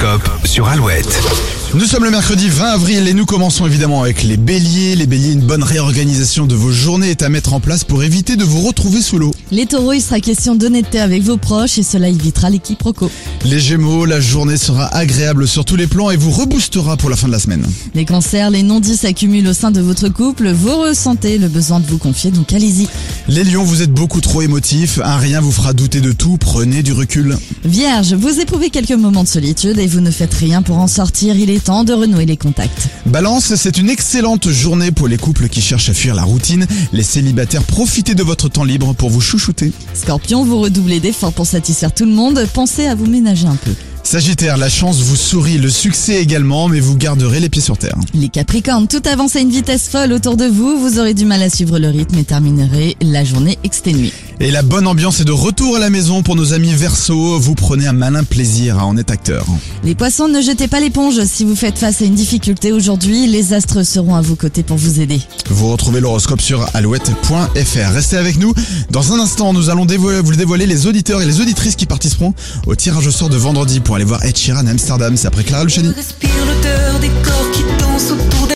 L'horoscope sur Alouette. Nous sommes le mercredi 20 avril et nous commençons évidemment avec les béliers. Les béliers, une bonne réorganisation de vos journées est à mettre en place pour éviter de vous retrouver sous l'eau. Les taureaux, il sera question d'honnêteté avec vos proches et cela évitera les quiproquos. Les gémeaux, la journée sera agréable sur tous les plans et vous reboostera pour la fin de la semaine. Les cancers, les non-dits s'accumulent au sein de votre couple, vous ressentez le besoin de vous confier, donc allez-y. Les lions, vous êtes beaucoup trop émotifs, un rien vous fera douter de tout, prenez du recul. Vierge, vous éprouvez quelques moments de solitude et vous ne faites rien pour en sortir, il est temps de renouer les contacts. Balance, c'est une excellente journée pour les couples qui cherchent à fuir la routine. Les célibataires, profitez de votre temps libre pour vous chouchouter. Scorpion, vous redoublez d'efforts pour satisfaire tout le monde, pensez à vous ménager un peu. Sagittaire, la chance vous sourit, le succès également, mais vous garderez les pieds sur terre. Les Capricornes, tout avance à une vitesse folle autour de vous, vous aurez du mal à suivre le rythme et terminerez la journée exténuée. Et la bonne ambiance est de retour à la maison pour nos amis Verseau. Vous prenez un malin plaisir à en être acteur. Les poissons, ne jetez pas l'éponge si vous faites face à une difficulté aujourd'hui, les astres seront à vos côtés pour vous aider. Vous retrouvez l'horoscope sur alouette.fr. Restez avec nous. Dans un instant, nous allons dévoiler, vous dévoiler les auditeurs et les auditrices qui participeront au tirage au sort de vendredi pour aller voir Ed Sheeran à Amsterdam. C'est après Clara Luciani.